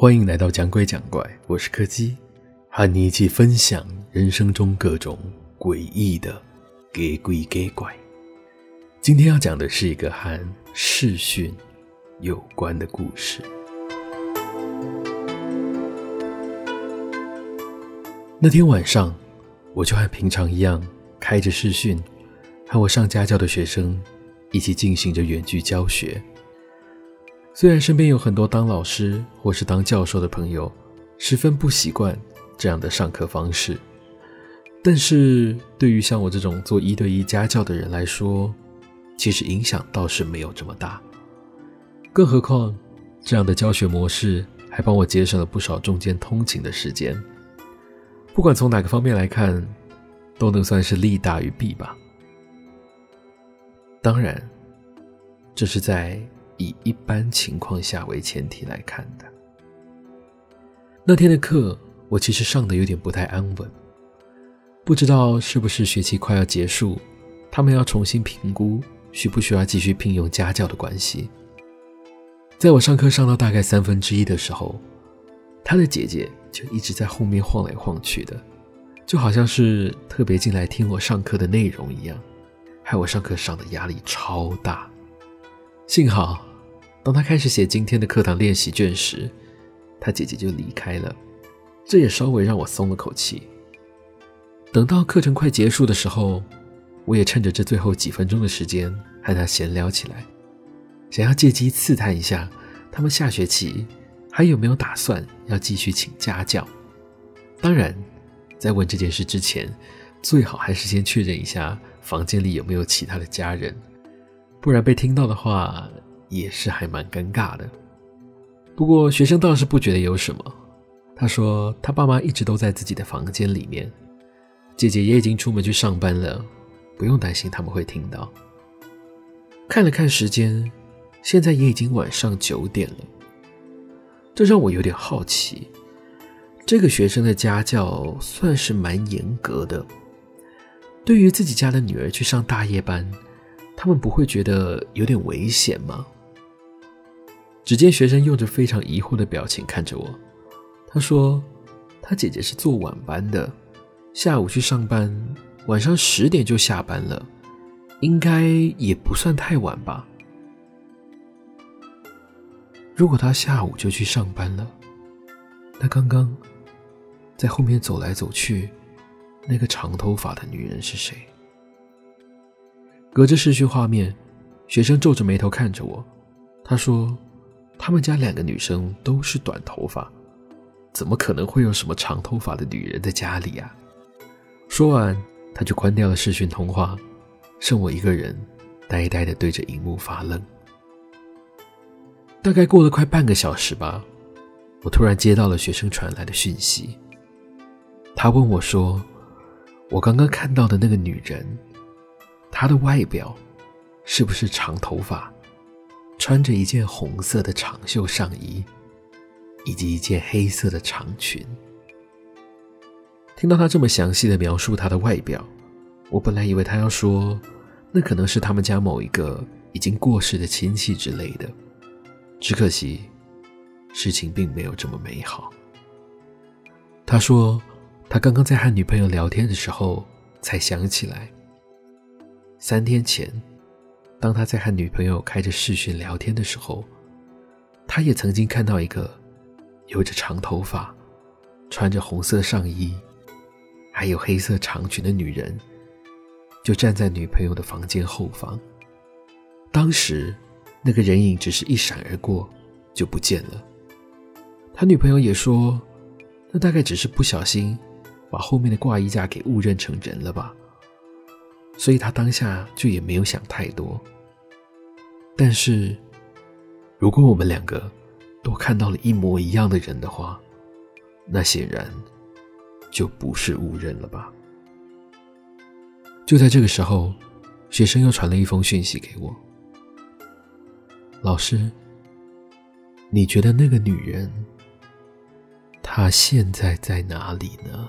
欢迎来到讲鬼讲怪，我是柯基，和你一起分享人生中各种诡异的给鬼给怪。今天要讲的是一个和视讯有关的故事。那天晚上，我就和平常一样，开着视讯，和我上家教的学生一起进行着远距教学。虽然身边有很多当老师或是当教授的朋友，十分不习惯这样的上课方式，但是对于像我这种做一对一家教的人来说，其实影响倒是没有这么大。更何况，这样的教学模式还帮我节省了不少中间通勤的时间。不管从哪个方面来看，都能算是利大于弊吧。当然，这是在。以一般情况下为前提来看的。那天的课，我其实上的有点不太安稳，不知道是不是学期快要结束，他们要重新评估需不需要继续聘用家教的关系。在我上课上到大概三分之一的时候，他的姐姐就一直在后面晃来晃去的，就好像是特别进来听我上课的内容一样，害我上课上的压力超大。幸好。当他开始写今天的课堂练习卷时，他姐姐就离开了，这也稍微让我松了口气。等到课程快结束的时候，我也趁着这最后几分钟的时间和他闲聊起来，想要借机刺探一下他们下学期还有没有打算要继续请家教。当然，在问这件事之前，最好还是先确认一下房间里有没有其他的家人，不然被听到的话。也是还蛮尴尬的，不过学生倒是不觉得有什么。他说他爸妈一直都在自己的房间里面，姐姐也已经出门去上班了，不用担心他们会听到。看了看时间，现在也已经晚上九点了，这让我有点好奇。这个学生的家教算是蛮严格的，对于自己家的女儿去上大夜班，他们不会觉得有点危险吗？只见学生用着非常疑惑的表情看着我，他说：“他姐姐是做晚班的，下午去上班，晚上十点就下班了，应该也不算太晚吧？如果他下午就去上班了，那刚刚在后面走来走去那个长头发的女人是谁？”隔着视讯画面，学生皱着眉头看着我，他说。他们家两个女生都是短头发，怎么可能会有什么长头发的女人在家里啊？说完，他就关掉了视讯通话，剩我一个人呆呆地对着荧幕发愣。大概过了快半个小时吧，我突然接到了学生传来的讯息。他问我说：“我刚刚看到的那个女人，她的外表是不是长头发？”穿着一件红色的长袖上衣，以及一件黑色的长裙。听到他这么详细的描述他的外表，我本来以为他要说，那可能是他们家某一个已经过世的亲戚之类的。只可惜，事情并没有这么美好。他说，他刚刚在和女朋友聊天的时候，才想起来，三天前。当他在和女朋友开着视讯聊天的时候，他也曾经看到一个有着长头发、穿着红色上衣、还有黑色长裙的女人，就站在女朋友的房间后方。当时那个人影只是一闪而过，就不见了。他女朋友也说，那大概只是不小心把后面的挂衣架给误认成人了吧。所以他当下就也没有想太多。但是，如果我们两个都看到了一模一样的人的话，那显然就不是误认了吧？就在这个时候，学生又传了一封讯息给我：“老师，你觉得那个女人，她现在在哪里呢？”